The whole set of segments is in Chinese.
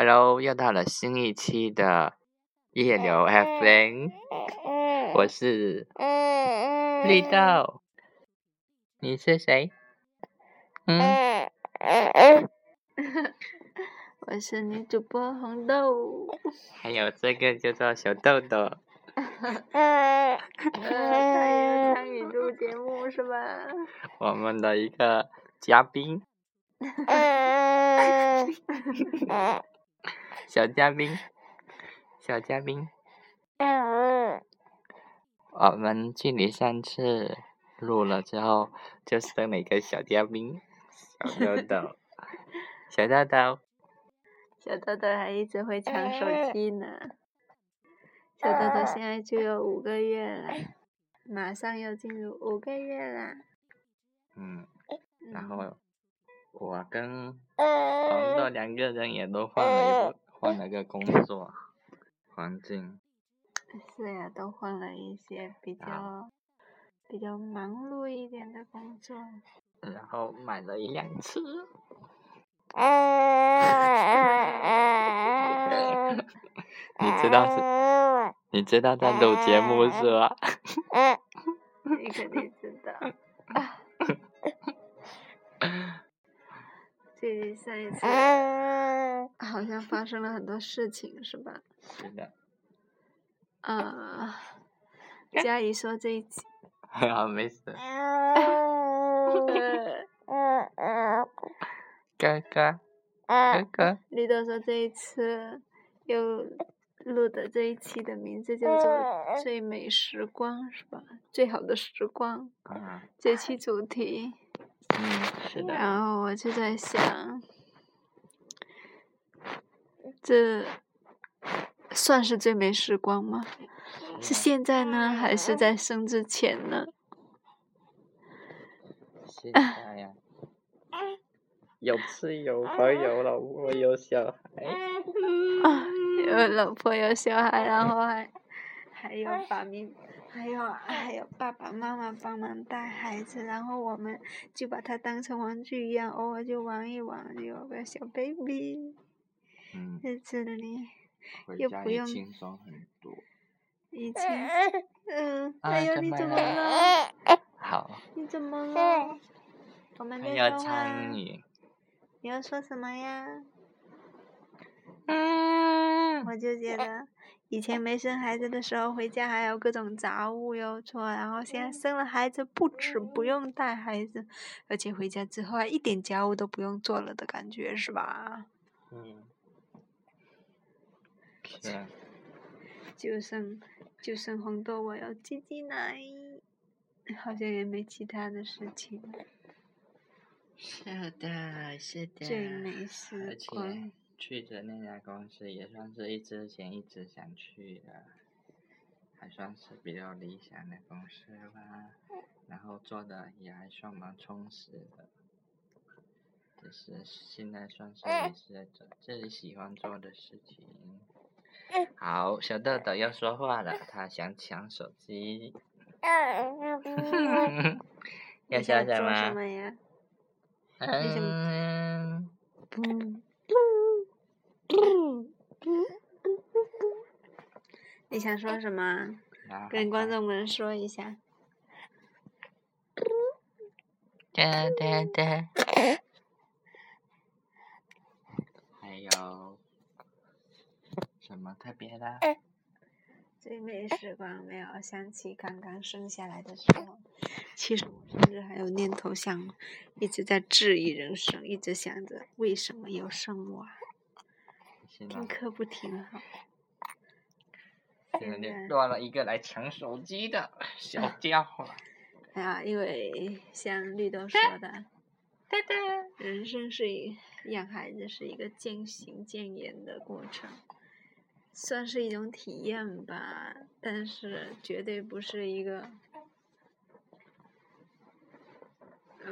Hello，又到了新一期的夜流 FM，我是绿豆，你是谁？嗯，我是女主播红豆。还有这个叫做小豆豆。他也参与录节目是吧？我们的一个嘉宾。小嘉宾，小嘉宾。嗯我们距离上次录了之后，就剩了一个小嘉宾，小豆豆。小豆豆。小豆豆还一直会抢手机呢。小豆豆现在就有五个月了，马上要进入五个月啦。嗯，然后我跟红豆两个人也都换了一换了个工作环境。是呀，都换了一些比较比较忙碌一点的工作。然后买了一辆车。你知道是？你知道在录节目是吧？你肯定知道。距离上一次好像发生了很多事情，是吧？是的。啊，佳怡说这一期。啊，没事。哥哥，哥哥。绿豆说这一次又录的这一期的名字叫做“最美时光”，是吧？最好的时光。啊。这期主题。嗯，是的。然后我就在想，这算是最美时光吗？是现在呢，还是在生之前呢？现在呀。有吃有喝有老婆有小孩。啊，有老婆有小孩，然后还还有爸咪，还有还有爸爸妈妈帮忙带孩子，然后我们就把它当成玩具一样，偶尔就玩一玩，有个小 baby 在这里，又不用。轻松很多。以前，嗯，哎呦，你怎么了？好。你怎么了？我们在要参与。你要说什么呀？嗯。我就觉得，以前没生孩子的时候，回家还有各种杂物要做，然后现在生了孩子，不止不用带孩子，而且回家之后还一点家务都不用做了的感觉，是吧？嗯。是。就剩就剩红豆，我要挤挤奶，好像也没其他的事情。是的，是的，而且去的那家公司也算是一之前一直想去的，还算是比较理想的公司吧。然后做的也还算蛮充实的，就是现在算是也是在做自己喜欢做的事情。好，小豆豆要说话了，他想抢手机。要 笑什么呀？嗯，你想说什么？跟观众们说一下。哒哒哒。还有什么特别的？最美时光没有想起刚刚生下来的时候，其实我甚至还有念头想，一直在质疑人生，一直想着为什么要生我？听课不挺好？现在多了一个来抢手机的 小家伙。哎呀，因为像绿豆说的，人生是一养孩子是一个渐行渐远的过程。算是一种体验吧，但是绝对不是一个，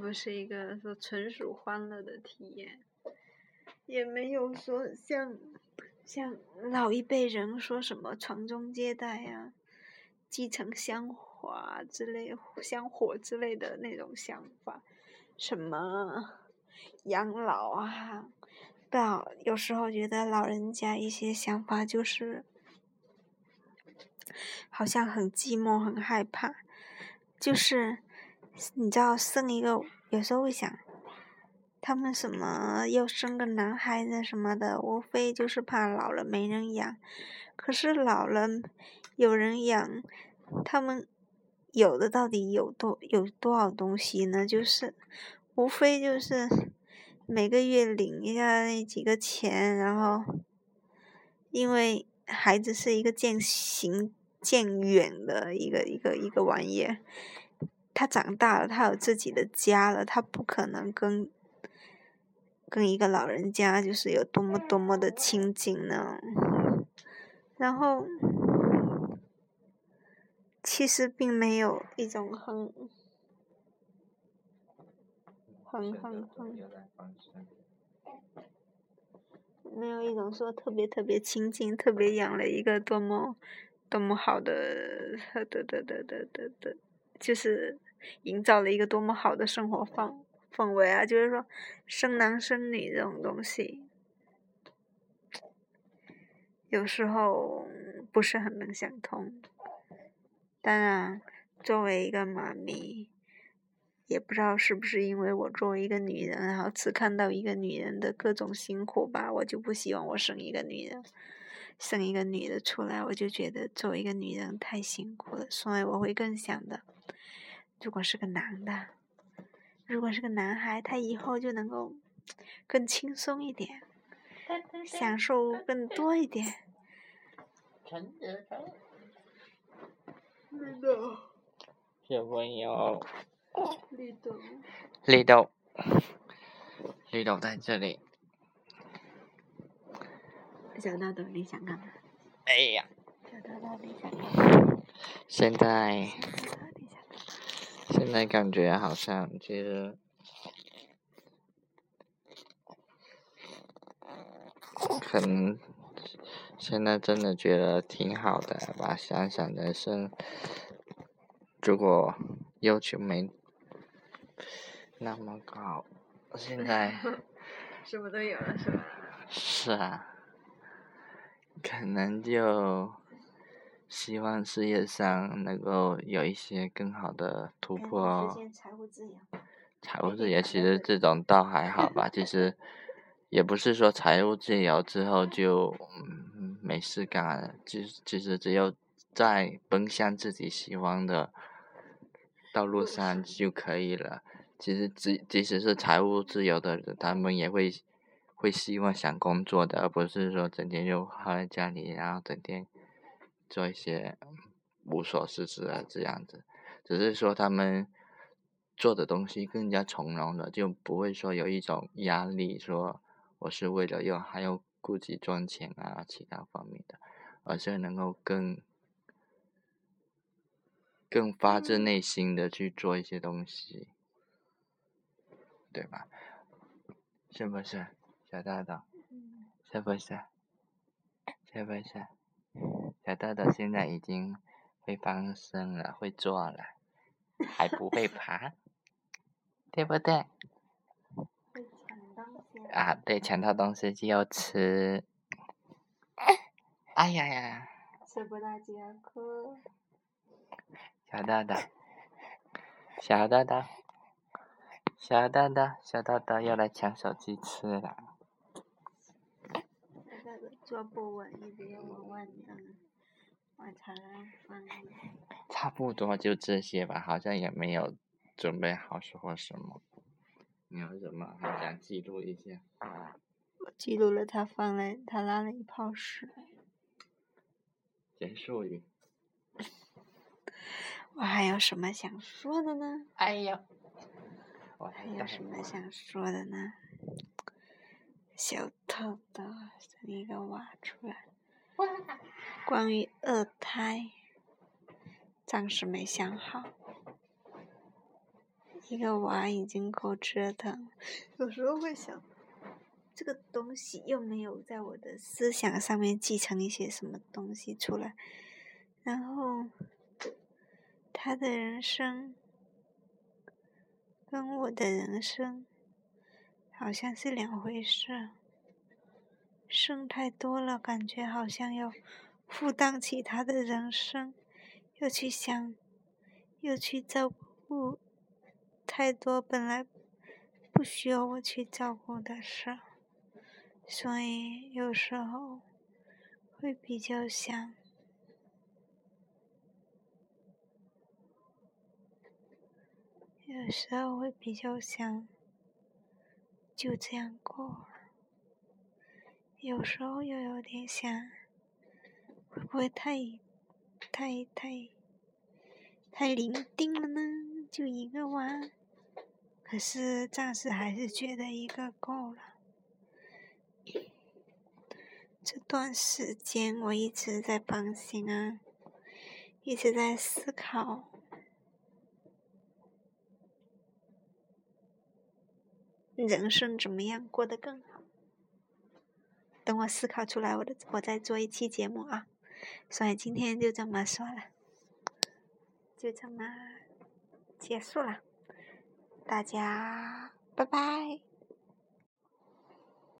不是一个说纯属欢乐的体验，也没有说像像老一辈人说什么传宗接代呀、继承香火之类、香火之类的那种想法，什么养老啊。不知道，有时候觉得老人家一些想法就是，好像很寂寞，很害怕。就是你知道，生一个，有时候会想，他们什么要生个男孩子什么的，无非就是怕老了没人养。可是老了有人养，他们有的到底有多有多少东西呢？就是无非就是。每个月领一下那几个钱，然后，因为孩子是一个渐行渐远的一个一个一个玩意儿，他长大了，他有自己的家了，他不可能跟跟一个老人家就是有多么多么的亲近呢。然后，其实并没有一种很。很很很，没有一种说特别特别亲近，特别养了一个多么多么好的，的的的的的的，就是营造了一个多么好的生活氛氛围啊！就是说生男生女这种东西，有时候不是很能想通。当然，作为一个妈咪。也不知道是不是因为我作为一个女人，然后只看到一个女人的各种辛苦吧，我就不希望我生一个女人，生一个女的出来，我就觉得作为一个女人太辛苦了，所以我会更想的，如果是个男的，如果是个男孩，他以后就能够更轻松一点，享受更多一点。绿豆。小朋友。绿豆，绿豆，绿豆在这里。小豆豆，你想干嘛？哎呀！小豆豆，你想干嘛？现在，現在感觉好像其实，可能现在真的觉得挺好的吧。想想人生，如果要求没。那么高，现在 什么都有了，是吧？是啊，可能就希望事业上能够有一些更好的突破。哦。财务自由。财务自由其实这种倒还好吧，其实也不是说财务自由之后就嗯没事幹，其实其实只有在奔向自己喜欢的道路上就可以了。其实即即使是财务自由的人，他们也会会希望想工作的，而不是说整天就耗在家里，然后整天做一些无所事事啊这样子。只是说他们做的东西更加从容了，就不会说有一种压力，说我是为了要还要顾及赚钱啊其他方面的，而是能够更更发自内心的去做一些东西。对吧？是不是，小大大？是不是？是不是？小豆豆现在已经会翻身了，会坐了，还不会爬，对不对？啊，对，抢到东西就要吃。哎呀呀！吃不到就要哭。小豆豆，小豆豆。小豆豆，小豆豆又来抢手机吃了。小豆豆坐不稳，一直要穩穩的，我才能放。差不多就这些吧，好像也没有准备好说什么。你有什麼還想记录一下？我记录了他放了，他拉了一泡屎。结束语。我还有什么想说的呢？哎呀！我还有什么想说的呢？小豆豆生一个娃出來，关于二胎，暂时没想好。一个娃已经够折腾，有时候会想，这个东西又没有在我的思想上面继承一些什么东西出来，然后他的人生。跟我的人生好像是两回事。生太多了，感觉好像要负担起他的人生，又去想，又去照顾太多本来不需要我去照顾的事，所以有时候会比较想，有时候会比较想就这样过。有时候又有点想，会不会太、太、太、太伶仃了呢？就一个娃，可是暂时还是觉得一个够了。这段时间我一直在反省啊，一直在思考，人生怎么样过得更好。等我思考出来，我的我再做一期节目啊。所以今天就这么说了，就这么结束了。大家拜拜。